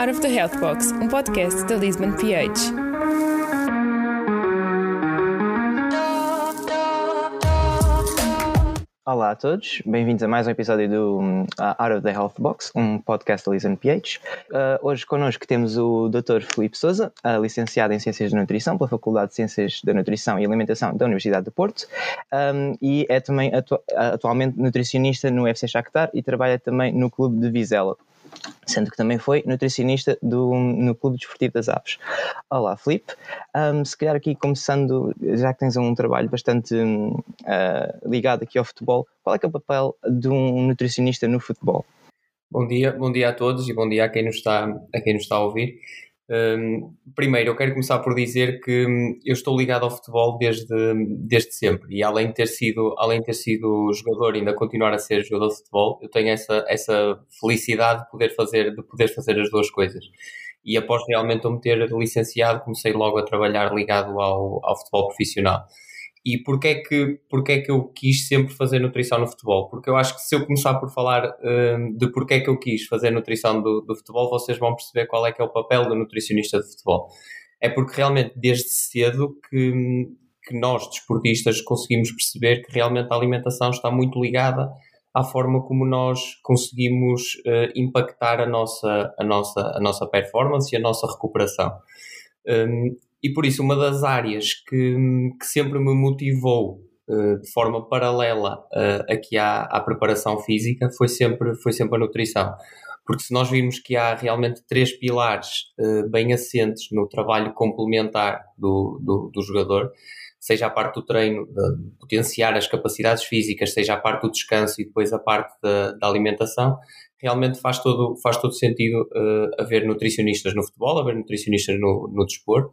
Out of the Health Box, um podcast da Lisbon PH. Olá a todos, bem-vindos a mais um episódio do uh, Out of the Health Box, um podcast da Listen PH. Uh, hoje connosco temos o Dr. Felipe Souza, uh, licenciado em Ciências da Nutrição pela Faculdade de Ciências da Nutrição e Alimentação da Universidade de Porto um, e é também atu atualmente nutricionista no UFC Shakhtar e trabalha também no Clube de Vizela sendo que também foi nutricionista do, no Clube Desportivo das Aves. Olá, Filipe. Um, se calhar aqui começando, já que tens um trabalho bastante uh, ligado aqui ao futebol, qual é que é o papel de um nutricionista no futebol? Bom dia, bom dia a todos e bom dia a quem nos está, a quem nos está a ouvir. Um, primeiro, eu quero começar por dizer que hum, eu estou ligado ao futebol desde, desde sempre e além de ter sido, além de ter sido jogador ainda continuar a ser jogador de futebol, eu tenho essa, essa felicidade de poder fazer, de poder fazer as duas coisas. E após realmente eu me ter licenciado, comecei logo a trabalhar ligado ao, ao futebol profissional. E porquê é, que, porquê é que eu quis sempre fazer nutrição no futebol? Porque eu acho que se eu começar por falar um, de porquê é que eu quis fazer nutrição do, do futebol, vocês vão perceber qual é que é o papel do nutricionista de futebol. É porque realmente desde cedo que, que nós, desportistas, conseguimos perceber que realmente a alimentação está muito ligada à forma como nós conseguimos uh, impactar a nossa, a, nossa, a nossa performance e a nossa recuperação. Um, e por isso, uma das áreas que, que sempre me motivou uh, de forma paralela uh, aqui à, à preparação física foi sempre, foi sempre a nutrição. Porque se nós vimos que há realmente três pilares uh, bem assentes no trabalho complementar do, do, do jogador, seja a parte do treino, de potenciar as capacidades físicas, seja a parte do descanso e depois a parte da, da alimentação, realmente faz todo, faz todo sentido uh, haver nutricionistas no futebol, haver nutricionistas no, no desporto.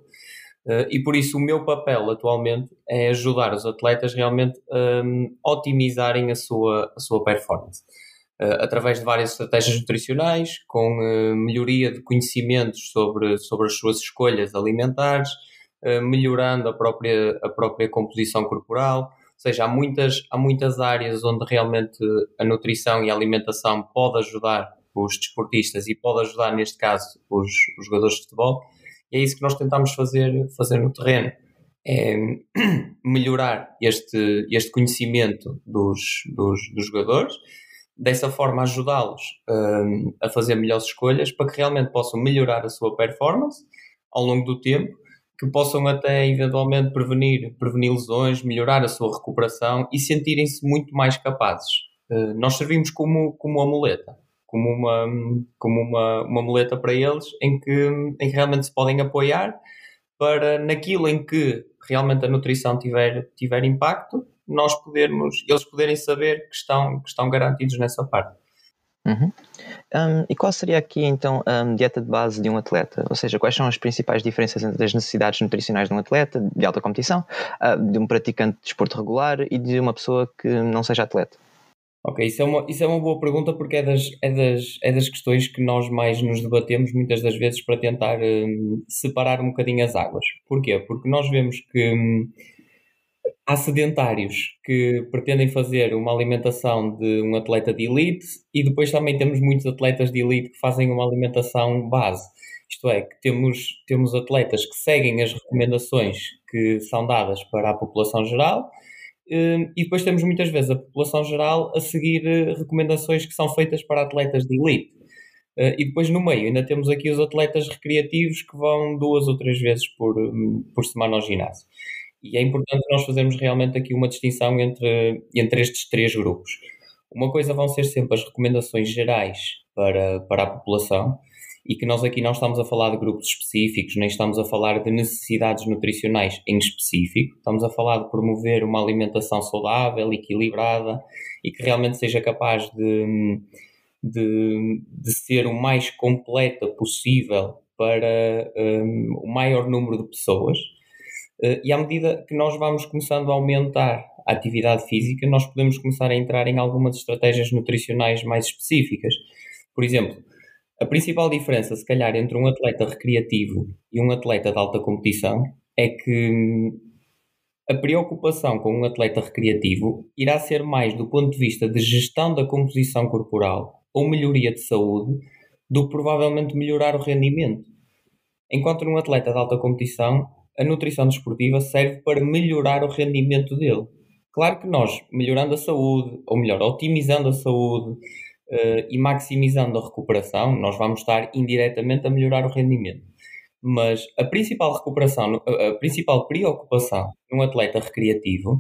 Uh, e por isso o meu papel atualmente é ajudar os atletas realmente a um, otimizarem a sua, a sua performance. Uh, através de várias estratégias nutricionais, com uh, melhoria de conhecimentos sobre, sobre as suas escolhas alimentares, melhorando a própria, a própria composição corporal. Ou seja, há muitas, há muitas áreas onde realmente a nutrição e a alimentação pode ajudar os desportistas e pode ajudar, neste caso, os, os jogadores de futebol e é isso que nós tentamos fazer, fazer no terreno. É melhorar este, este conhecimento dos, dos, dos jogadores, dessa forma ajudá-los um, a fazer melhores escolhas para que realmente possam melhorar a sua performance ao longo do tempo, que possam até eventualmente prevenir, prevenir lesões, melhorar a sua recuperação e sentirem-se muito mais capazes. Uh, nós servimos como, como uma muleta como uma, como uma, uma muleta para eles em que, em que realmente se podem apoiar para naquilo em que realmente a nutrição tiver, tiver impacto, nós podermos, eles poderem saber que estão, que estão garantidos nessa parte. Uhum. Um, e qual seria aqui então a dieta de base de um atleta? Ou seja, quais são as principais diferenças entre as necessidades nutricionais de um atleta de alta competição, uh, de um praticante de desporto regular e de uma pessoa que não seja atleta? Ok, isso é uma, isso é uma boa pergunta porque é das, é, das, é das questões que nós mais nos debatemos muitas das vezes para tentar um, separar um bocadinho as águas. Porquê? Porque nós vemos que um, há sedentários que pretendem fazer uma alimentação de um atleta de elite e depois também temos muitos atletas de elite que fazem uma alimentação base. Isto é, que temos, temos atletas que seguem as recomendações que são dadas para a população geral Hum, e depois temos muitas vezes a população geral a seguir eh, recomendações que são feitas para atletas de elite. Eh, e depois no meio ainda temos aqui os atletas recreativos que vão duas ou três vezes por, hum, por semana ao ginásio. E é importante nós fazermos realmente aqui uma distinção entre, entre estes três grupos. Uma coisa vão ser sempre as recomendações gerais para, para a população, e que nós aqui não estamos a falar de grupos específicos, nem estamos a falar de necessidades nutricionais em específico, estamos a falar de promover uma alimentação saudável, equilibrada e que realmente seja capaz de, de, de ser o mais completa possível para um, o maior número de pessoas. Uh, e à medida que nós vamos começando a aumentar a atividade física, nós podemos começar a entrar em algumas estratégias nutricionais mais específicas. Por exemplo, a principal diferença, se calhar, entre um atleta recreativo e um atleta de alta competição é que hum, a preocupação com um atleta recreativo irá ser mais do ponto de vista de gestão da composição corporal ou melhoria de saúde do que provavelmente melhorar o rendimento. Enquanto num atleta de alta competição, a nutrição desportiva serve para melhorar o rendimento dele. Claro que nós, melhorando a saúde, ou melhor, otimizando a saúde uh, e maximizando a recuperação, nós vamos estar indiretamente a melhorar o rendimento. Mas a principal recuperação, a principal preocupação num atleta recreativo,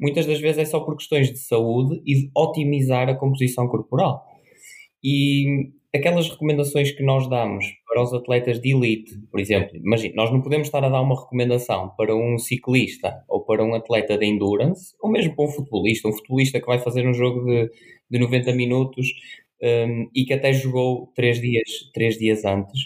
muitas das vezes é só por questões de saúde e de otimizar a composição corporal. E aquelas recomendações que nós damos para os atletas de elite, por exemplo, imagine, nós não podemos estar a dar uma recomendação para um ciclista ou para um atleta de endurance, ou mesmo para um futebolista, um futebolista que vai fazer um jogo de, de 90 minutos um, e que até jogou três dias, três dias antes.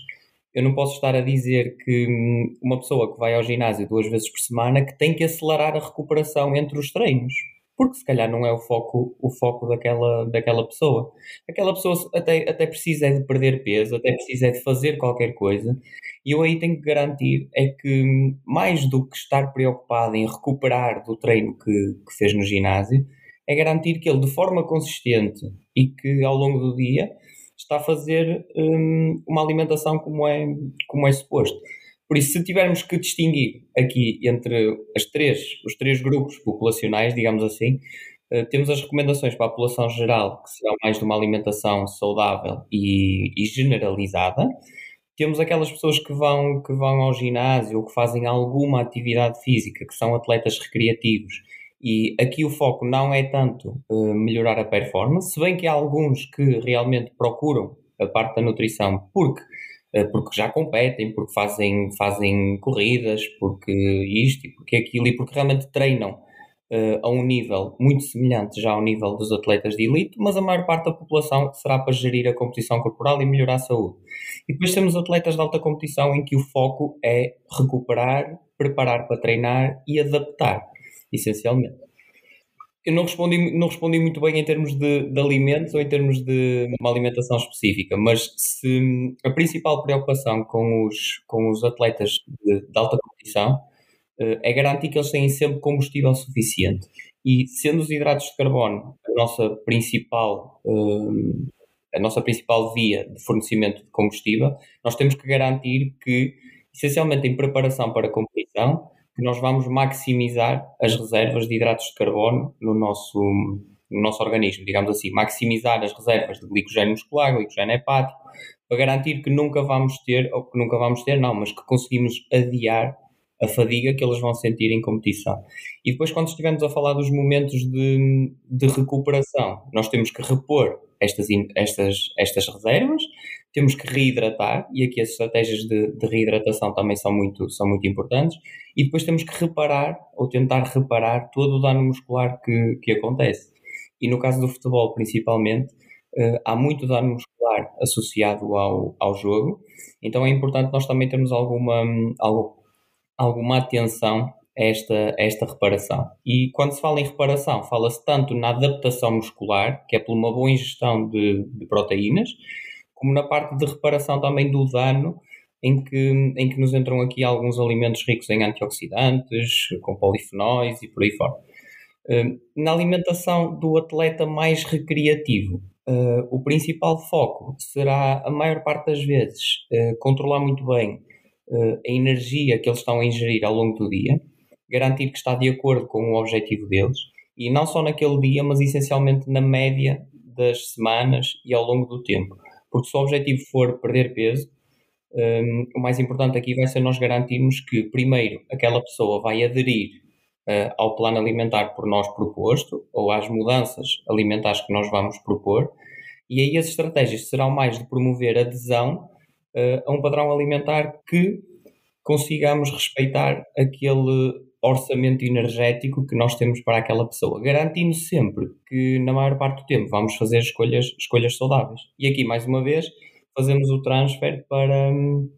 Eu não posso estar a dizer que hum, uma pessoa que vai ao ginásio duas vezes por semana que tem que acelerar a recuperação entre os treinos porque se calhar não é o foco, o foco daquela, daquela pessoa. Aquela pessoa até, até precisa de perder peso, até precisa de fazer qualquer coisa, e eu aí tenho que garantir é que mais do que estar preocupado em recuperar do treino que, que fez no ginásio, é garantir que ele de forma consistente e que ao longo do dia está a fazer hum, uma alimentação como é, como é suposto. Por isso, se tivermos que distinguir aqui entre as três, os três grupos populacionais, digamos assim, uh, temos as recomendações para a população geral, que serão mais de uma alimentação saudável e, e, generalizada. Temos aquelas pessoas que vão, que vão ao ginásio ou que fazem alguma atividade física, que são atletas recreativos. E aqui o foco não é tanto uh, melhorar a performance, se bem que há alguns que realmente procuram a parte da nutrição porque eh, porque já competem, porque fazem, fazem corridas, porque isto e porque aquilo, e porque realmente treinam uh, a um nível muito semelhante já ao nível dos atletas de elite, mas a maior parte da população será para gerir a competição corporal e melhorar a saúde. E depois temos atletas de alta competição em que o foco é recuperar, preparar para treinar e adaptar, essencialmente. Eu não respondi, não respondi muito bem em termos de, de, alimentos ou em termos de uma alimentação específica, mas se a principal preocupação com os, com os atletas de, de alta competição uh, é garantir que eles têm sempre combustível suficiente. E sendo os hidratos de carbono a nossa principal, uh, a nossa principal via de fornecimento de combustível, nós temos que garantir que, essencialmente em preparação para a competição, que nós vamos maximizar as reservas de hidratos de carbono no nosso, no nosso organismo, digamos assim, maximizar as reservas de glicogênio muscular, glicogênio hepático, para garantir que nunca vamos ter, ou que nunca vamos ter, não, mas que conseguimos adiar a fadiga que eles vão sentir em competição. E depois, quando estivermos a falar dos momentos de, de recuperação, nós temos que repor estas, estas, estas reservas, temos que reidratar, e aqui as estratégias de, de, reidratação também são muito, são muito importantes, e depois temos que reparar, ou tentar reparar, todo o dano muscular que, que acontece. E no caso do futebol, principalmente, uh, há muito dano muscular associado ao, ao jogo, então é importante nós também termos alguma, alguma atenção esta, esta reparação. E quando se fala em reparação, fala-se tanto na adaptação muscular, que é por uma boa ingestão de, de proteínas, como na parte de reparação também do dano, em que, em que nos entram aqui alguns alimentos ricos em antioxidantes, com polifenóis e por aí fora. Hum, na alimentação do atleta mais recreativo, hum, o principal foco será, a maior parte das vezes, hum, controlar muito bem a energia que eles estão a ingerir ao longo do dia, garantir que está de acordo com o objetivo deles, e não só naquele dia, mas essencialmente na média das semanas e ao longo do tempo. Porque se o objetivo for perder peso, um, o mais importante aqui vai ser nós garantirmos que, primeiro, aquela pessoa vai aderir uh, ao plano alimentar por nós proposto, ou às mudanças alimentares que nós vamos propor, e aí as estratégias serão mais de promover adesão uh, a um padrão alimentar que consigamos respeitar aquele orçamento energético que nós temos para aquela pessoa, garantindo sempre que na maior parte do tempo vamos fazer escolhas, escolhas saudáveis. E aqui, mais uma vez, fazemos o transfer para hum,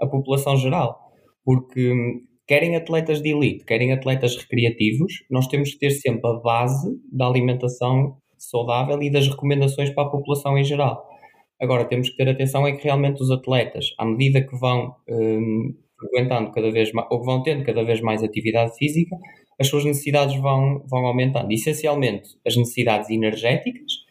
a população geral, porque hum, querem atletas de elite, querem atletas recreativos, nós temos que ter sempre a base da alimentação saudável e das recomendações para a população em geral. Agora, temos que ter atenção é que realmente os atletas, à medida que vão hum, frequentando cada vez mais, ou vão tendo cada vez mais atividade física, as suas necessidades vão, vão aumentando. Essencialmente, as necessidades energéticas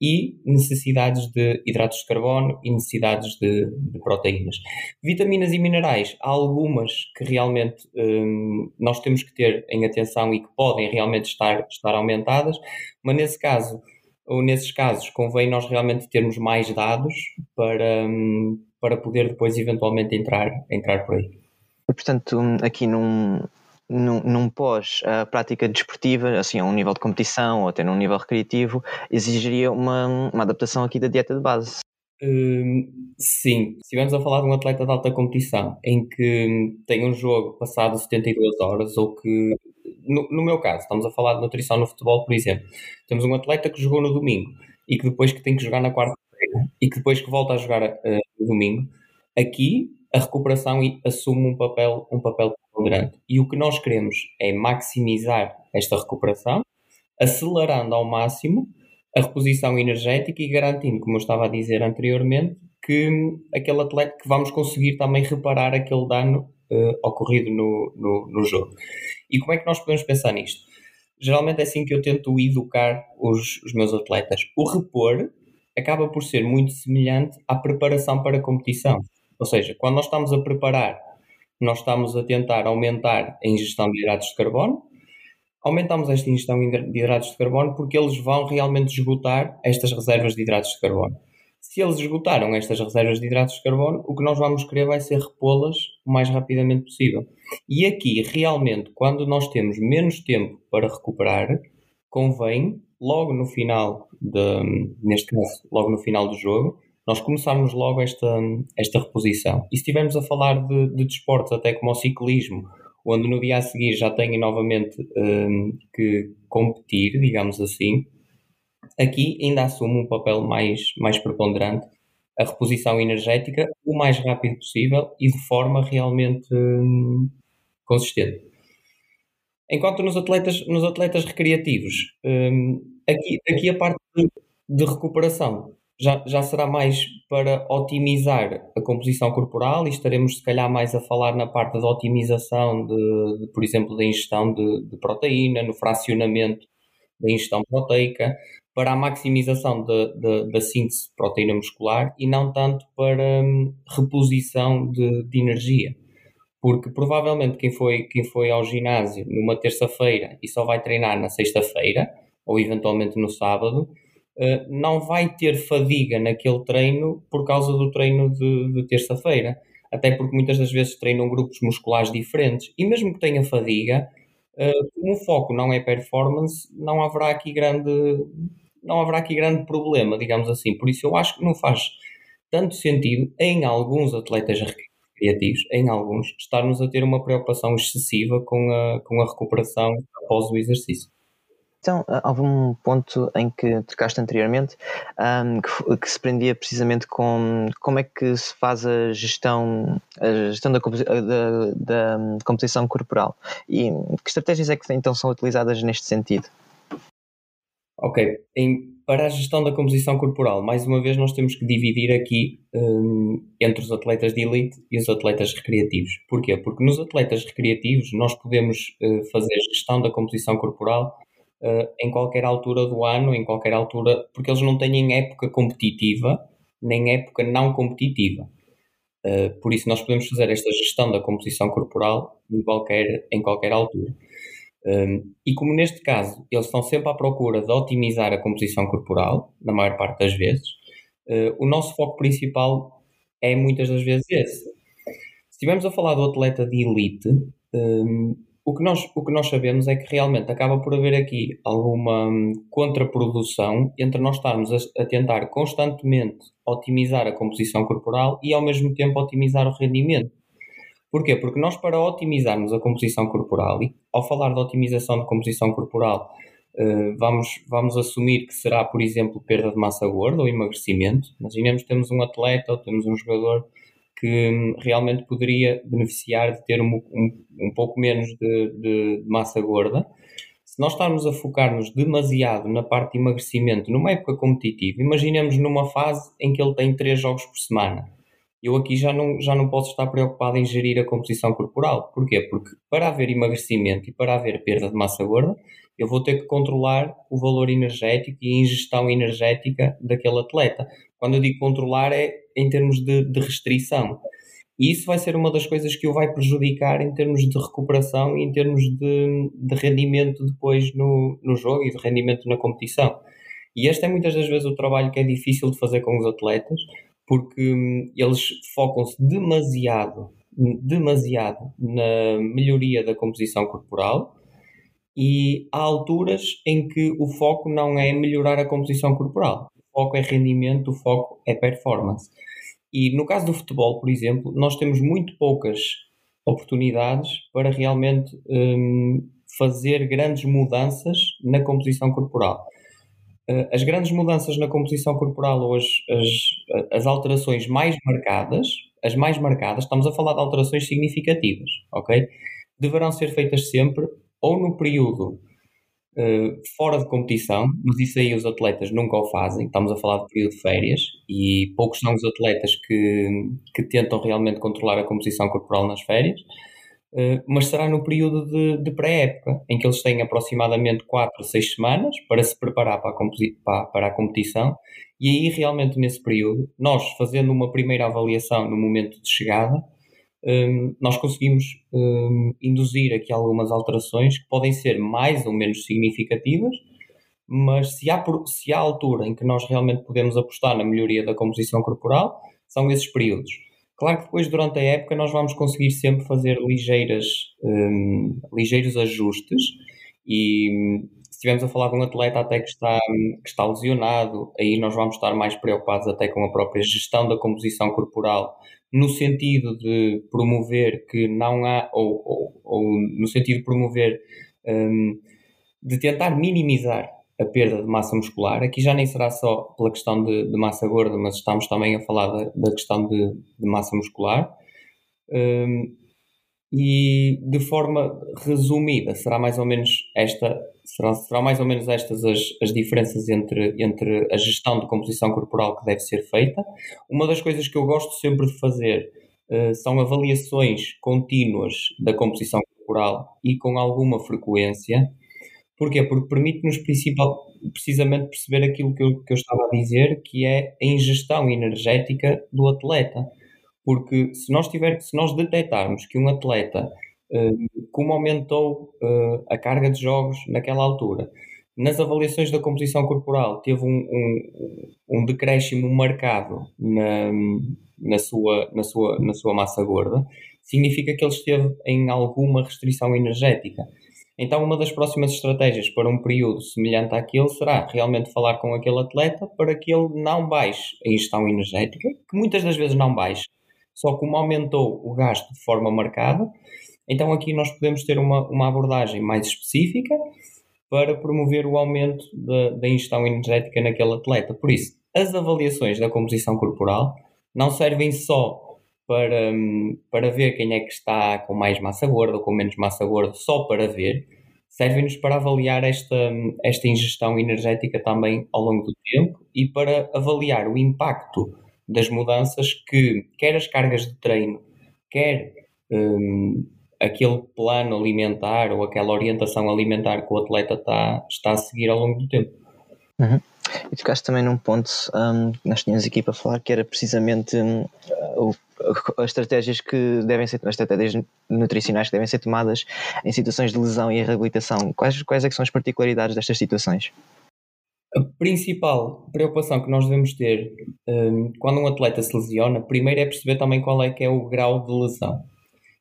e necessidades de hidratos de carbono e necessidades de, de proteínas. Vitaminas e minerais, há algumas que realmente hum, nós temos que ter em atenção e que podem realmente estar, estar aumentadas, mas nesse caso, ou nesses casos, convém nós realmente termos mais dados para, hum, para poder depois eventualmente entrar, entrar por aí. Portanto, aqui num, num, num pós a prática desportiva, assim a um nível de competição ou até num nível recreativo, exigiria uma, uma adaptação aqui da dieta de base. Hum, sim, se estivermos a falar de um atleta de alta competição em que tem um jogo passado 72 horas ou que, no, no meu caso, estamos a falar de nutrição no futebol, por exemplo, temos um atleta que jogou no domingo e que depois que tem que jogar na quarta-feira e que depois que volta a jogar uh, no domingo, aqui a recuperação assume um papel, um papel ponderante. E o que nós queremos é maximizar esta recuperação, acelerando ao máximo a reposição energética e garantindo, como eu estava a dizer anteriormente, que aquele atleta que vamos conseguir também reparar aquele dano uh, ocorrido no, no, no, jogo. E como é que nós podemos pensar nisto? Geralmente é assim que eu tento educar os, os meus atletas. O repor acaba por ser muito semelhante à preparação para a competição. Ou seja, quando nós estamos a preparar, nós estamos a tentar aumentar a ingestão de hidratos de carbono. Aumentamos esta ingestão de hidratos de carbono porque eles vão realmente esgotar estas reservas de hidratos de carbono. Se eles esgotaram estas reservas de hidratos de carbono, o que nós vamos querer vai ser repô-las o mais rapidamente possível. E aqui, realmente, quando nós temos menos tempo para recuperar, convém, logo no final, de, neste caso, logo no final do jogo, nós começarmos logo esta, esta reposição. E se estivermos a falar de, de desportos, até como o ciclismo, onde no dia a seguir já têm novamente um, que competir, digamos assim, aqui ainda assume um papel mais, mais preponderante a reposição energética o mais rápido possível e de forma realmente hum, consistente. Enquanto nos atletas, nos atletas recreativos, hum, aqui, aqui a parte de, de recuperação já, já será mais para otimizar a composição corporal e estaremos se calhar mais a falar na parte da otimização de, de por exemplo, da ingestão de, de, proteína, no fracionamento da ingestão proteica, para a maximização da síntese de proteína muscular e não tanto para hum, reposição de, de energia. Porque provavelmente quem foi, quem foi ao ginásio numa terça-feira e só vai treinar na sexta-feira, ou eventualmente no sábado, não vai ter fadiga naquele treino por causa do treino de, de terça-feira. Até porque muitas das vezes treinam grupos musculares diferentes. E mesmo que tenha fadiga, uh, como o foco não é performance, não haverá aqui grande, não haverá aqui grande problema, digamos assim. Por isso eu acho que não faz tanto sentido em alguns atletas recreativos, em alguns, estarmos a ter uma preocupação excessiva com a, com a recuperação após o exercício. Então, ah, houve um ponto em que tocaste anteriormente um, que, que, se prendia precisamente com como é que se faz a gestão, a gestão da, da, da composição corporal e que estratégias é que então são utilizadas neste sentido? Ok, em, para a gestão da composição corporal, mais uma vez nós temos que dividir aqui um, entre os atletas de elite e os atletas recreativos. Porquê? Porque nos atletas recreativos nós podemos uh, fazer gestão da composição corporal uh, em qualquer altura do ano, em qualquer altura, porque eles não têm época competitiva nem época não competitiva. Uh, por isso nós podemos fazer esta gestão da composição corporal em qualquer, em qualquer altura. Um, ehm, e como neste caso eles estão sempre à procura de otimizar a composição corporal, na maior parte das vezes, uh, o nosso foco principal é muitas das vezes esse. Se estivermos a falar do atleta de elite, um, ehm, o que, nós, o que nós sabemos é que realmente acaba por haver aqui alguma hum, contraprodução entre nós estarmos a, a, tentar constantemente otimizar a composição corporal e ao mesmo tempo otimizar o rendimento. Porquê? Porque nós, para otimizarmos a composição corporal, e ao falar de otimização de composição corporal, uh, vamos, vamos assumir que será, por exemplo, perda de massa gorda ou emagrecimento. Imaginemos que temos um atleta ou temos um jogador que hum, realmente poderia beneficiar de ter um, um, um pouco menos de, de, massa gorda. Se nós estarmos a focar-nos demasiado na parte de emagrecimento numa época competitiva, imaginemos numa fase em que ele tem três jogos por semana. eu aqui já não, já não posso estar preocupado em gerir a composição corporal. Porquê? Porque para haver emagrecimento e para haver perda de massa gorda, eu vou ter que controlar o valor energético e a ingestão energética daquele atleta. Quando eu digo controlar, é em termos de, de restrição. E isso vai ser uma das coisas que o vai prejudicar em termos de recuperação e em termos de, de rendimento depois no, no jogo e de rendimento na competição. E este é muitas das vezes o trabalho que é difícil de fazer com os atletas, porque hum, eles focam-se demasiado, demasiado na melhoria da composição corporal e há alturas em que o foco não é melhorar a composição corporal, o foco é rendimento, o foco é performance. E no caso do futebol, por exemplo, nós temos muito poucas oportunidades para realmente hum, fazer grandes mudanças na composição corporal. Eh, as grandes mudanças na composição corporal ou as, as, as, alterações mais marcadas, as mais marcadas, estamos a falar de alterações significativas, ok? Deverão ser feitas sempre ou no período uh, fora de competição, mas isso aí os atletas nunca o fazem, estamos a falar de período de férias e poucos são os atletas que, que tentam realmente controlar a composição corporal nas férias. Eh, mas será no período de, de pré-época, em que eles têm aproximadamente 4 a 6 semanas para se preparar para a, para, para a competição, e aí realmente nesse período, nós fazendo uma primeira avaliação no momento de chegada, um, nós conseguimos um, induzir aqui algumas alterações que podem ser mais ou menos significativas, mas se há, se há altura em que nós realmente podemos apostar na melhoria da composição corporal, são esses períodos. Claro que depois, durante a época, nós vamos conseguir sempre fazer ligeiras, um, ligeiros ajustes e se estivermos a falar de um atleta até que está, que está lesionado, aí nós vamos estar mais preocupados até com a própria gestão da composição corporal, no sentido de promover que não há, ou, ou, ou no sentido de promover, um, de tentar minimizar a perda de massa muscular. Aqui já nem será só pela questão de, de massa gorda, mas estamos também a falar da, da questão de, de, massa muscular. Um, e de forma resumida, será mais ou menos esta, será, será mais ou menos estas as, as diferenças entre, entre a gestão de composição corporal que deve ser feita. Uma das coisas que eu gosto sempre de fazer uh, são avaliações contínuas da composição corporal e com alguma frequência Porquê? Porque permite-nos precisamente perceber aquilo que eu, que eu estava a dizer, que é a ingestão energética do atleta. Porque se nós, tiver, se nós detectarmos que um atleta, uh, como aumentou uh, a carga de jogos naquela altura, nas avaliações da composição corporal teve um, um, um decréscimo marcado na, na, sua, na, sua, na sua massa gorda, significa que ele esteve em alguma restrição energética. Então, uma das próximas estratégias para um período semelhante àquele será realmente falar com aquele atleta para que ele não baixe a ingestão energética, que muitas das vezes não baixa, só como aumentou o gasto de forma marcada, então aqui nós podemos ter uma, uma abordagem mais específica para promover o aumento da, ingestão energética naquele atleta. Por isso, as avaliações da composição corporal não servem só para, para ver quem é que está com mais massa gorda ou com menos massa gorda, só para ver, servem-nos para avaliar esta, esta ingestão energética também ao longo do tempo e para avaliar o impacto das mudanças que, quer as cargas de treino, quer um, aquele plano alimentar ou aquela orientação alimentar que o atleta está, está a seguir ao longo do tempo. Uhum. E tocaste também num ponto, um, nós tínhamos aqui para falar, que era precisamente um, o as estratégias que devem ser, as estratégias nutricionais que devem ser tomadas em situações de lesão e reabilitação. Quais, quais é que são as particularidades destas situações? A principal preocupação que nós devemos ter um, quando um atleta se lesiona, primeiro é perceber também qual é que é o grau de lesão.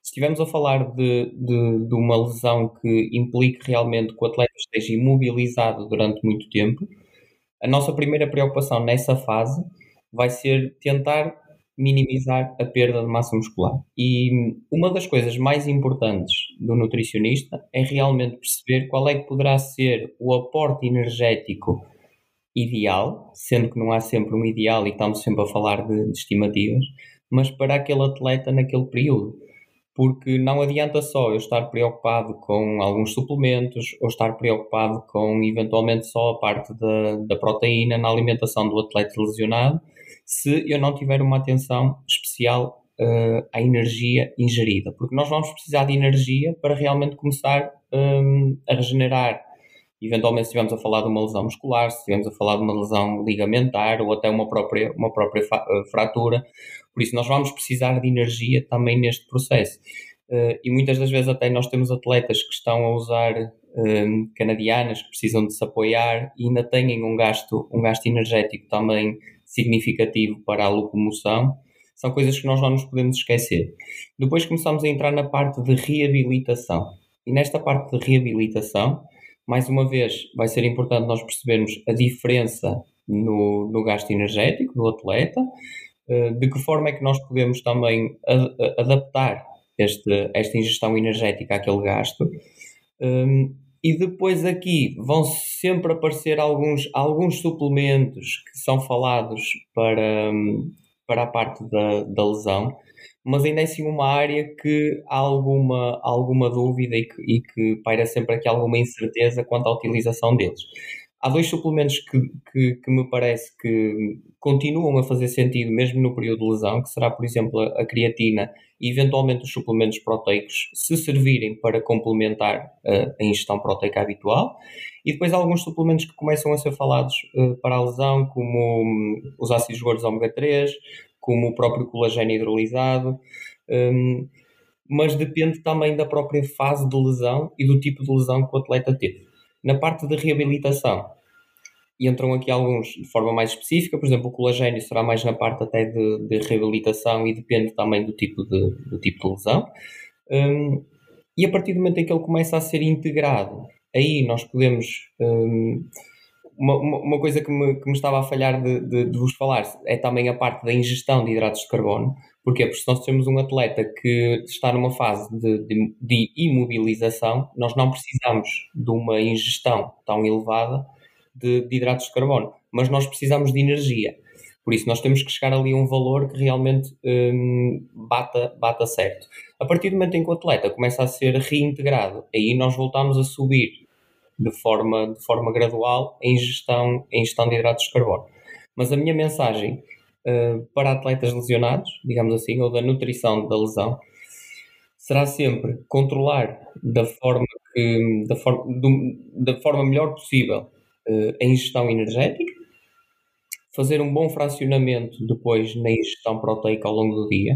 Se estivermos a falar de, de, de uma lesão que implique realmente que o atleta esteja imobilizado durante muito tempo, a nossa primeira preocupação nessa fase vai ser tentar minimizar a perda de massa muscular. E uma das coisas mais importantes do nutricionista é realmente perceber qual é que poderá ser o aporte energético ideal, sendo que não há sempre um ideal e estamos sempre a falar de, de estimativas, mas para aquele atleta naquele período. Porque não adianta só eu estar preocupado com alguns suplementos ou estar preocupado com eventualmente só a parte da, da proteína na alimentação do atleta lesionado, se eu não tiver uma atenção especial uh, à energia ingerida, porque nós vamos precisar de energia para realmente começar um, a regenerar. Eventualmente, se estivermos a falar de uma lesão muscular, se estivermos a falar de uma lesão ligamentar ou até uma própria, uma própria fratura, por isso nós vamos precisar de energia também neste processo. Uh, e muitas das vezes até nós temos atletas que estão a usar um, canadianas que precisam de se apoiar e ainda têm um gasto, um gasto energético também significativo para a locomoção, são coisas que nós não nos podemos esquecer. Depois começamos a entrar na parte de reabilitação. E nesta parte de reabilitação, mais uma vez, vai ser importante nós percebermos a diferença no, no gasto energético do atleta, eh, de que forma é que nós podemos também adaptar este, esta ingestão energética àquele gasto. Um, e depois aqui vão sempre aparecer alguns, alguns suplementos que são falados para, para a parte da, da lesão, mas ainda é assim uma área que há alguma, alguma dúvida e que, e que paira sempre aqui alguma incerteza quanto à utilização deles. Há dois suplementos que, que, que, me parece que continuam a fazer sentido mesmo no período de lesão, que será, por exemplo, a, creatina e eventualmente os suplementos proteicos, se servirem para complementar uh, a ingestão proteica habitual. E depois há alguns suplementos que começam a ser falados uh, para a lesão, como um, os ácidos gordos ômega 3, como o próprio colagênio hidrolisado. Um, mas depende também da própria fase de lesão e do tipo de lesão que o atleta teve. Na parte de reabilitação, entram aqui alguns de forma mais específica, por exemplo, o colagênio será mais na parte até de, de reabilitação e depende também do tipo de, do tipo de lesão. Um, e a partir do momento em que ele começa a ser integrado, aí nós podemos. Um, uma, uma, coisa que me, que me estava a falhar de, de, de, vos falar é também a parte da ingestão de hidratos de carbono. Porquê? Porque se nós temos um atleta que está numa fase de, de, de imobilização, nós não precisamos de uma ingestão tão elevada de, de, hidratos de carbono, mas nós precisamos de energia. Por isso, nós temos que chegar ali a um valor que realmente hum, bata, bata certo. A partir do momento em que o atleta começa a ser reintegrado, aí nós voltamos a subir de forma, de forma gradual a ingestão, a ingestão de hidratos de carbono. Mas a minha mensagem uh, para atletas lesionados, digamos assim, ou da nutrição da lesão, será sempre controlar da forma, que, da forma, do, da forma melhor possível uh, a ingestão energética, fazer um bom fracionamento depois na ingestão proteica ao longo do dia,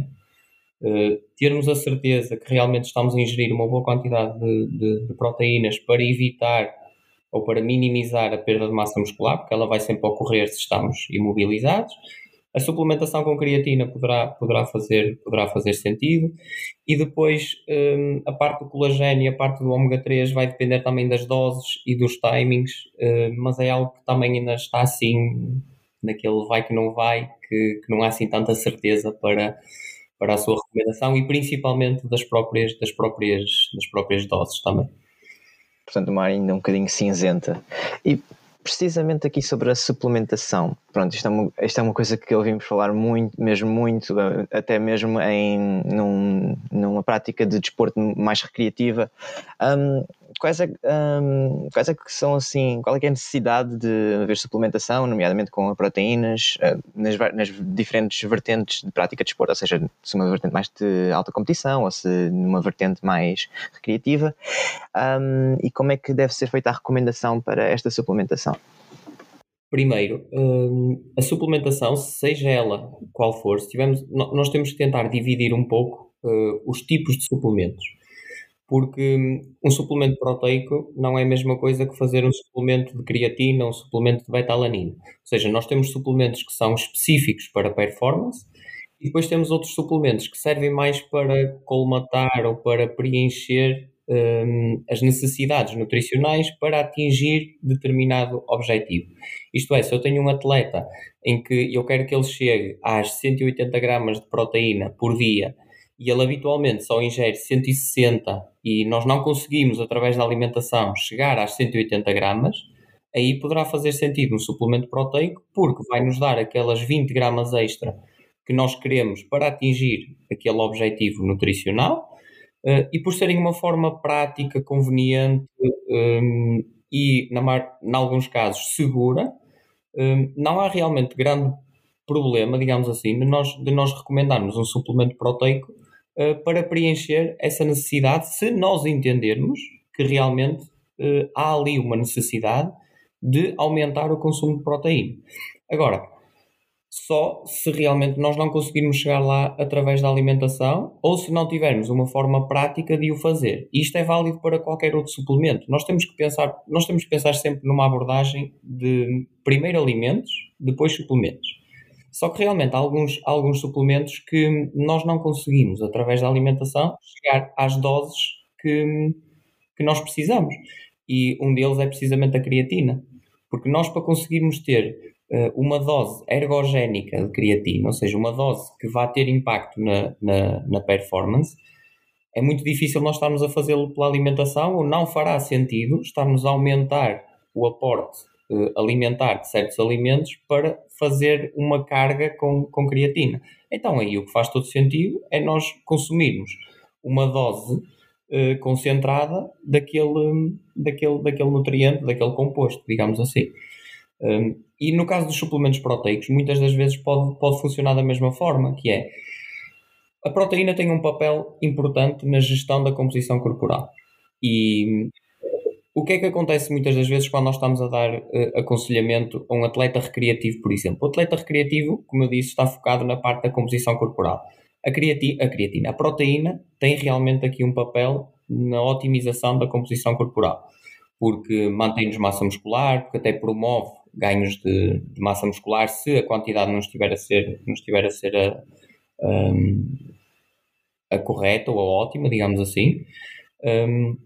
termos a certeza que realmente estamos a ingerir uma boa quantidade de, de, de, proteínas para evitar ou para minimizar a perda de massa muscular, porque ela vai sempre ocorrer se estamos imobilizados. A suplementação com creatina poderá, poderá, fazer, poderá fazer sentido. E depois um, a parte do colagênio e a parte do ômega 3 vai depender também das doses e dos timings, uh, mas é algo que também ainda está assim, naquele vai que não vai, que, que não há assim tanta certeza para, para a sua recomendação e principalmente das próprias, das próprias, das próprias doses também. Portanto, uma área ainda um bocadinho cinzenta. E precisamente aqui sobre a suplementação. Pronto, isto é uma, isto é uma coisa que ouvimos falar muito, mesmo muito, até mesmo em num, numa prática de desporto mais recreativa. Um, quais, é, um, quais é que são assim, qual é, é a necessidade de haver suplementação, nomeadamente com proteínas, uh, nas, nas, diferentes vertentes de prática de desporto, ou seja, se uma vertente mais de alta competição ou se numa vertente mais recreativa, um, e como é que deve ser feita a recomendação para esta suplementação? Primeiro, hum, a suplementação, seja ela qual for, se tivermos, nós temos que tentar dividir um pouco uh, os tipos de suplementos porque um suplemento proteico não é a mesma coisa que fazer um suplemento de creatina ou um suplemento de beta-alanina. Ou seja, nós temos suplementos que são específicos para performance e depois temos outros suplementos que servem mais para colmatar ou para preencher um, as necessidades nutricionais para atingir determinado objetivo. Isto é, se eu tenho um atleta em que eu quero que ele chegue às 180 gramas de proteína por dia e ele habitualmente só ingere 160 e nós não conseguimos, através da alimentação, chegar às 180 gramas, aí poderá fazer sentido um suplemento proteico, porque vai nos dar aquelas 20 gramas extra que nós queremos para atingir aquele objetivo nutricional uh, e por serem uma forma prática, conveniente um, e, em alguns casos, segura, um, não há realmente grande problema, digamos assim, de nós, de nós recomendarmos um suplemento proteico uh, para preencher essa necessidade, se nós entendermos que realmente uh, há ali uma necessidade de aumentar o consumo de proteína. Agora, só se realmente nós não conseguirmos chegar lá através da alimentação ou se não tivermos uma forma prática de o fazer. Isto é válido para qualquer outro suplemento. Nós temos que pensar, nós temos que pensar sempre numa abordagem de primeiro alimentos, depois suplementos. Só que realmente há alguns, alguns suplementos que nós não conseguimos, através da alimentação, chegar às doses que, que nós precisamos. E um deles é precisamente a creatina. Porque nós, para conseguirmos ter uh, uma dose ergogénica de creatina, ou seja, uma dose que vá ter impacto na, na, na performance, é muito difícil nós estarmos a fazê-lo pela alimentação ou não fará sentido estarmos a aumentar o aporte alimentar de certos alimentos para fazer uma carga com, com creatina. Então aí o que faz todo sentido é nós consumirmos uma dose uh, concentrada daquele, daquele, daquele nutriente, daquele composto, digamos assim. Um, e no caso dos suplementos proteicos, muitas das vezes pode, pode funcionar da mesma forma, que é a proteína tem um papel importante na gestão da composição corporal. E o que é que acontece muitas das vezes quando nós estamos a dar uh, aconselhamento a um atleta recreativo, por exemplo? O atleta recreativo, como eu disse, está focado na parte da composição corporal. A, creati a creatina, a proteína, tem realmente aqui um papel na otimização da composição corporal, porque mantém-nos massa muscular, porque até promove ganhos de, de, massa muscular se a quantidade não estiver a ser, não estiver a, ser a, a, correta ou a ótima, digamos assim. Um,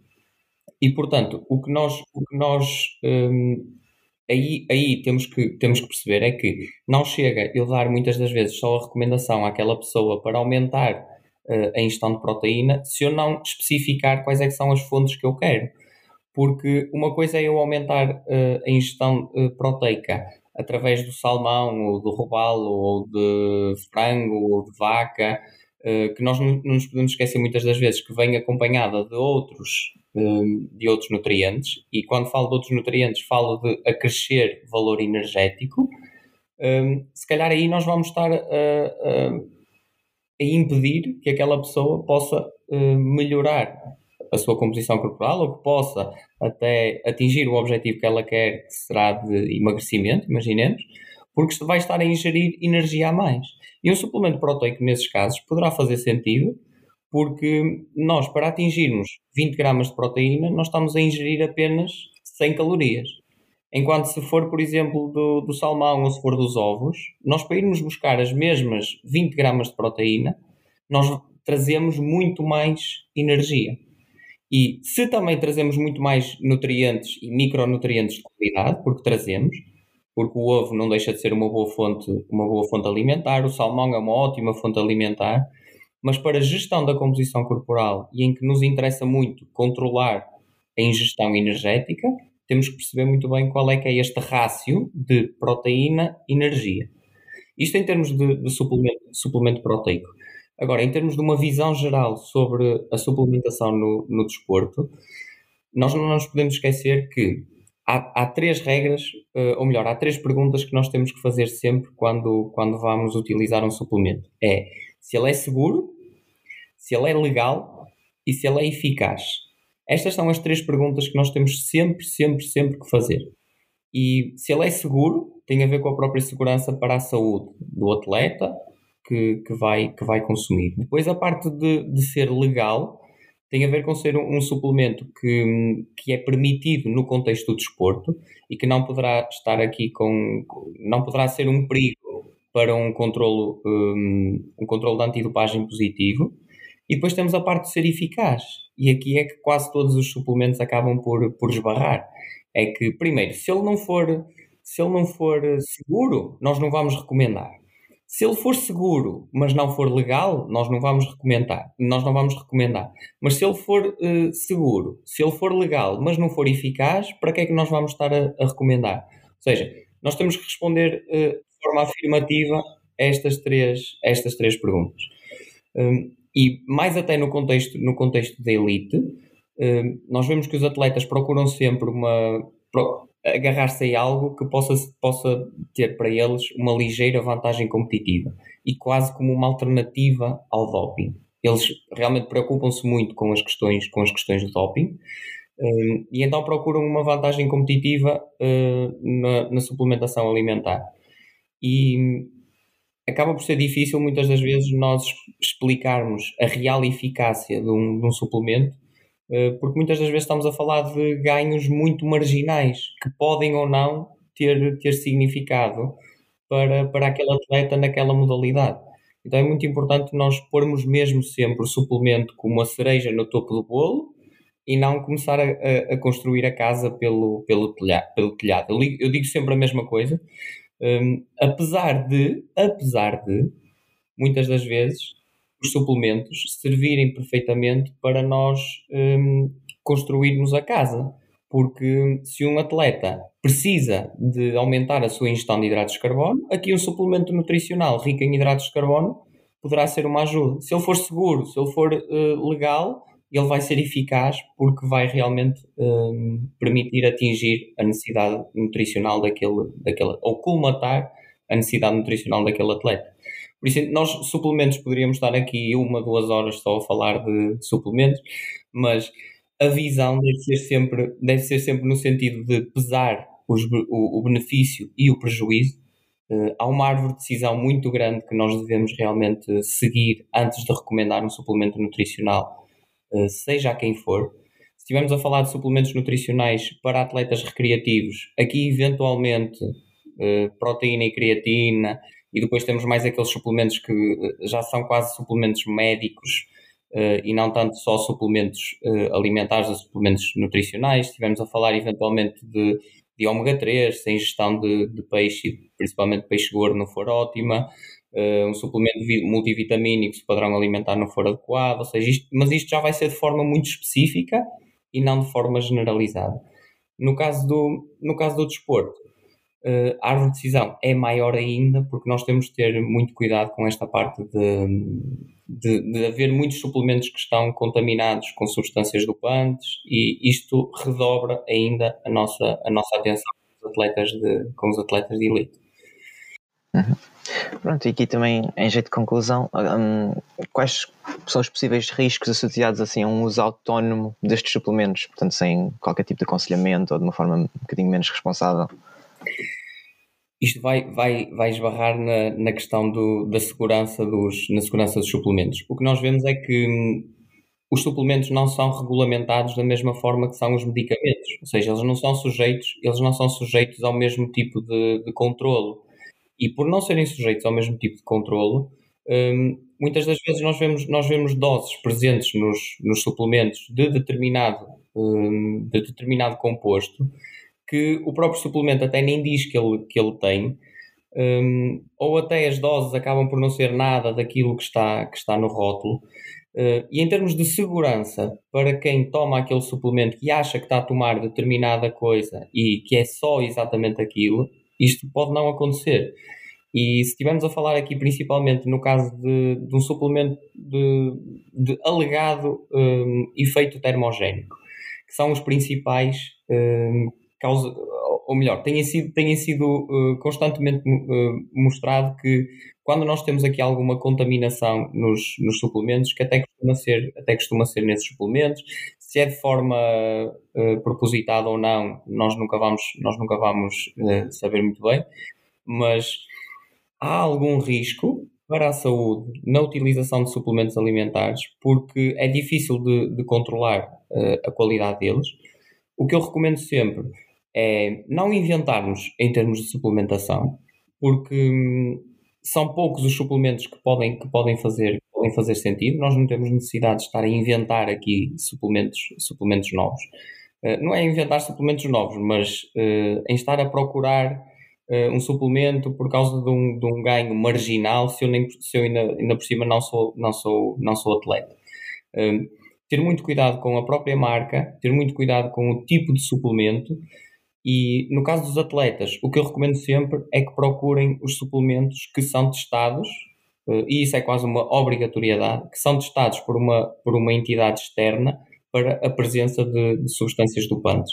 e portanto, o que nós, o que nós um, aí, aí temos, que, temos que perceber é que não chega eu dar muitas das vezes só a recomendação àquela pessoa para aumentar uh, a ingestão de proteína se eu não especificar quais é são as fontes que eu quero. Porque uma coisa é eu aumentar uh, a ingestão uh, proteica através do salmão, ou do robalo, ou de frango, ou de vaca, que nós não, nos podemos esquecer muitas das vezes que vem acompanhada de outros, de outros nutrientes, e quando falo de outros nutrientes, falo de acrescer valor energético. se calhar aí nós vamos estar a, a, a impedir que aquela pessoa possa melhorar a sua composição corporal ou que possa até atingir o objetivo que ela quer, que será de emagrecimento, imaginemos, porque vai estar a ingerir energia a mais. E um suplemento proteico, nesses casos, poderá fazer sentido, porque nós, para atingirmos 20 gramas de proteína, nós estamos a ingerir apenas 100 calorias. Enquanto se for, por exemplo, do, do salmão ou se for dos ovos, nós para irmos buscar as mesmas 20 gramas de proteína, nós trazemos muito mais energia. E se também trazemos muito mais nutrientes e micronutrientes de qualidade, porque trazemos, porque o ovo não deixa de ser uma boa fonte, uma boa fonte alimentar, o salmão é uma ótima fonte alimentar, mas para a gestão da composição corporal e em que nos interessa muito controlar a ingestão energética, temos que perceber muito bem qual é que é este rácio de proteína-energia. Isto em termos de, de suplemento, suplemento proteico. Agora, em termos de uma visão geral sobre a suplementação no, no desporto, nós não nos podemos esquecer que há, há três regras, uh, ou melhor, há três perguntas que nós temos que fazer sempre quando, quando vamos utilizar um suplemento. É se ele é seguro, se ele é legal e se ele é eficaz. Estas são as três perguntas que nós temos sempre, sempre, sempre que fazer. E se ele é seguro, tem a ver com a própria segurança para a saúde do atleta, que, que, vai, que vai consumir. Depois, a parte de, de ser legal tem a ver com ser um, um, suplemento que, que é permitido no contexto do desporto e que não poderá estar aqui com. não poderá ser um perigo para um controlo, um, um controlo de antidopagem positivo. E depois temos a parte de ser eficaz. E aqui é que quase todos os suplementos acabam por, por esbarrar. É que, primeiro, se ele não for, se ele não for seguro, nós não vamos recomendar. Se ele for seguro, mas não for legal, nós não vamos recomendar. Nós não vamos recomendar. Mas se ele for uh, seguro, se ele for legal, mas não for eficaz, para que é que nós vamos estar a, a recomendar? Ou seja, nós temos que responder uh, de forma afirmativa a estas três, a estas três perguntas. Um, e mais até no contexto, no contexto da elite, um, nós vemos que os atletas procuram sempre uma. Agarrar-se a algo que possa, possa ter para eles uma ligeira vantagem competitiva e quase como uma alternativa ao doping. Eles realmente preocupam-se muito com as questões, com as questões do doping um, e então procuram uma vantagem competitiva uh, na, na, suplementação alimentar. E acaba por ser difícil muitas das vezes nós explicarmos a real eficácia de um, de um suplemento porque muitas das vezes estamos a falar de ganhos muito marginais que podem ou não ter, ter significado para, para aquele atleta naquela modalidade. Então é muito importante nós pormos mesmo sempre o suplemento como a cereja no topo do bolo e não começar a, a, a construir a casa pelo, pelo, telhado, pelo telhado. Eu, eu digo sempre a mesma coisa, um, apesar de, apesar de, muitas das vezes, os suplementos servirem perfeitamente para nós um, construirmos a casa. Porque se um atleta precisa de aumentar a sua ingestão de hidratos de carbono, aqui um suplemento nutricional rico em hidratos de carbono poderá ser uma ajuda. Se ele for seguro, se ele for uh, legal, ele vai ser eficaz porque vai realmente um, permitir atingir a necessidade nutricional daquele, daquele, ou colmatar a necessidade nutricional daquele atleta. Por isso, nós suplementos poderíamos estar aqui uma, duas horas só a falar de, suplementos, mas a visão deve ser sempre, deve ser sempre no sentido de pesar os, o, o, benefício e o prejuízo. Uh, há uma árvore de decisão muito grande que nós devemos realmente seguir antes de recomendar um suplemento nutricional, uh, seja a quem for. Se estivermos a falar de suplementos nutricionais para atletas recreativos, aqui eventualmente uh, proteína e creatina, e depois temos mais aqueles suplementos que eh, já são quase suplementos médicos uh, e não tanto só suplementos uh, alimentares ou suplementos nutricionais. Estivemos a falar eventualmente de, de ômega 3, sem ingestão de, de peixe, principalmente peixe gordo não for ótima, uh, um suplemento multivitamínico se o padrão alimentar não for adequado, ou seja, isto, mas isto já vai ser de forma muito específica e não de forma generalizada. No caso do, no caso do desporto, uh, a árvore de decisão é maior ainda, porque nós temos de ter muito cuidado com esta parte de, de, de haver muitos suplementos que estão contaminados com substâncias dopantes e isto redobra ainda a nossa, a nossa atenção com os atletas de, com os atletas de elite. Uhum. Pronto, e aqui também, em jeito de conclusão, um, quais são os possíveis riscos associados assim, a um uso autónomo destes suplementos, portanto, sem qualquer tipo de aconselhamento ou de uma forma um bocadinho menos responsável? Isto vai, vai, vai esbarrar na, na questão do, da segurança dos, na segurança dos suplementos. O que nós vemos é que hum, os suplementos não são regulamentados da mesma forma que são os medicamentos, ou seja, eles não são sujeitos, eles não são sujeitos ao mesmo tipo de, de controlo. E por não serem sujeitos ao mesmo tipo de controlo, hum, muitas das vezes nós vemos, nós vemos doses presentes nos, nos suplementos de determinado, hum, de determinado composto que o próprio suplemento até nem diz que ele, que ele tem, um, ou até as doses acabam por não ser nada daquilo que está, que está no rótulo. Uh, e em termos de segurança, para quem toma aquele suplemento e acha que está a tomar determinada coisa e que é só exatamente aquilo, isto pode não acontecer. E se estivermos a falar aqui principalmente no caso de, de um suplemento de, de alegado um, efeito termogénico, que são os principais um, causa, ou melhor, tenha sido, tenha sido uh, constantemente uh, mostrado que quando nós temos aqui alguma contaminação nos, nos suplementos, que até costuma, ser, até costuma ser nesses suplementos, se é de forma uh, propositada ou não, nós nunca vamos, nós nunca vamos saber muito bem, mas há algum risco para a saúde na utilização de suplementos alimentares, porque é difícil de, de controlar a qualidade deles. O que eu recomendo sempre é não inventarmos em termos de suplementação, porque hum, são poucos os suplementos que podem, que podem, fazer, podem fazer sentido. Nós não temos necessidade de estar a inventar aqui suplementos, suplementos novos. Uh, não é inventar suplementos novos, mas uh, em estar a procurar uh, um suplemento por causa de um, de um ganho marginal, se eu, nem, se eu ainda, ainda por cima não sou, não sou, não sou atleta. Ter muito cuidado com a própria marca, ter muito cuidado com o tipo de suplemento e no caso dos atletas, o que eu recomendo sempre é que procurem os suplementos que são testados, eh, e isso é quase uma obrigatoriedade, que são testados por uma, por uma entidade externa para a presença de, de substâncias dopantes.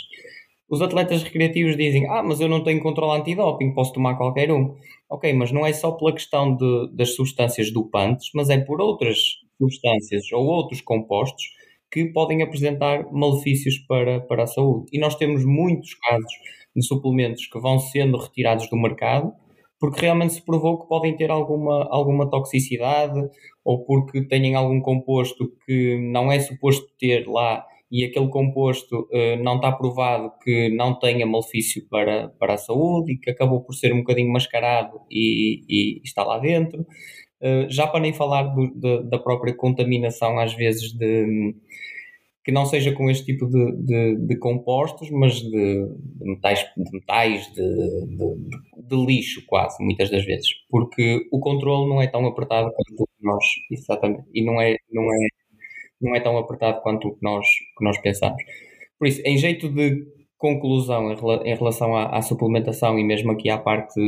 os atletas recreativos dizem: Ah, mas eu não tenho controle antidoping, posso tomar qualquer um. Ok, mas não é só pela questão de, das substâncias dopantes, mas é por outras substâncias ou outros compostos que podem apresentar malefícios para, para a saúde. E nós temos muitos casos de suplementos que vão sendo retirados do mercado porque realmente se provou que podem ter alguma, alguma toxicidade ou porque têm algum composto que não é suposto ter lá e aquele composto uh, não está provado que não tenha malefício para, para a saúde e que acabou por ser um bocadinho mascarado e, e está lá dentro. Uh, já para nem falar do, de, da própria contaminação, às vezes, de, que não seja com este tipo de, de, de compostos, mas de, de, metais, de, metais de, lixo, quase, muitas das vezes. Porque o controle não é tão apertado quanto nós, exatamente, e não é, não é não é tão apertado quanto o que nós, que nós pensamos. Por isso, em jeito de conclusão em relação à, à suplementação e mesmo aqui à parte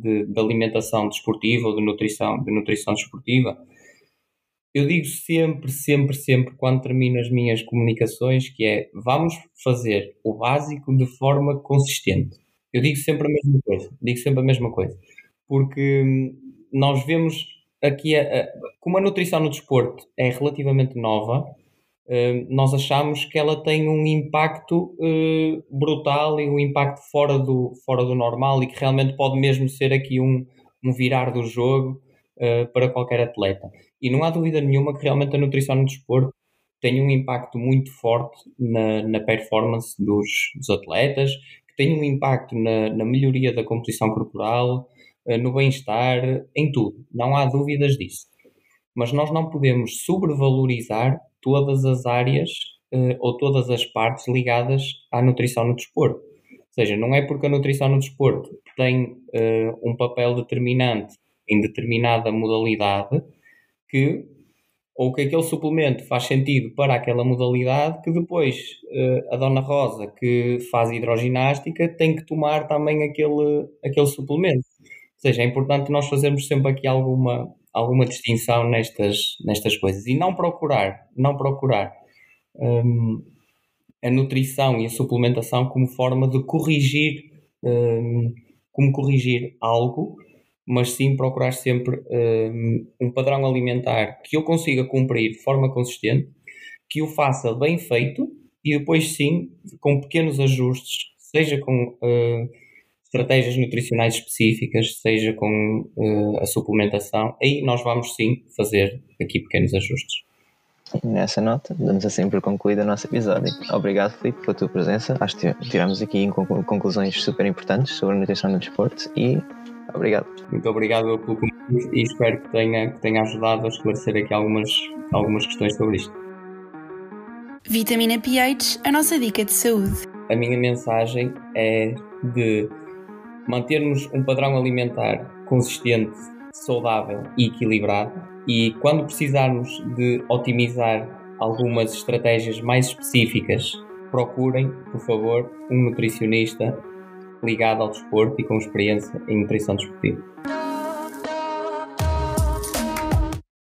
de, de, alimentação desportiva ou de nutrição, de nutrição desportiva, eu digo sempre, sempre, sempre, quando termino as minhas comunicações, que é vamos fazer o básico de forma consistente. Eu digo sempre a mesma coisa, digo sempre a mesma coisa, porque hum, nós vemos aqui, a, como a nutrição no desporto é relativamente nova, nós achamos que ela tem um impacto uh, brutal e um impacto fora do, fora do normal e que realmente pode mesmo ser aqui um, um virar do jogo uh, para qualquer atleta. E não há dúvida nenhuma que realmente a nutrição no desporto tem um impacto muito forte na, na performance dos, dos atletas, que tem um impacto na, na melhoria da composição corporal, no bem-estar, em tudo. Não há dúvidas disso. Mas nós não podemos sobrevalorizar todas as áreas uh, ou todas as partes ligadas à nutrição no desporto. Ou seja, não é porque a nutrição no desporto tem uh, um papel determinante em determinada modalidade que ou que aquele suplemento faz sentido para aquela modalidade que depois uh, a Dona Rosa que faz hidroginástica tem que tomar também aquele, aquele suplemento seja, é importante nós fazermos sempre aqui alguma, alguma distinção nestas, nestas coisas. E não procurar, não procurar um, a nutrição e a suplementação como forma de corrigir, um, como corrigir algo, mas sim procurar sempre um, um padrão alimentar que eu consiga cumprir de forma consistente, que o faça bem feito e depois sim com pequenos ajustes, seja com uh, estratégias nutricionais específicas, seja com uh, a suplementação, aí nós vamos sim fazer aqui pequenos ajustes. Nessa nota, damos assim por concluído o nosso episódio. Obrigado, Filipe, pela tua presença. Acho que tiramos aqui conclusões super importantes sobre a nutrição no desporto e obrigado. Muito obrigado pelo convite e espero que tenha, que tenha ajudado a esclarecer aqui algumas, algumas questões sobre isto. Vitamina pH, a nossa dica de saúde. A minha mensagem é de mantermos um padrão alimentar consistente, saudável e equilibrado. E quando precisarmos de otimizar algumas estratégias mais específicas, procurem, por favor, um nutricionista ligado ao desporto e com experiência em nutrição desportiva.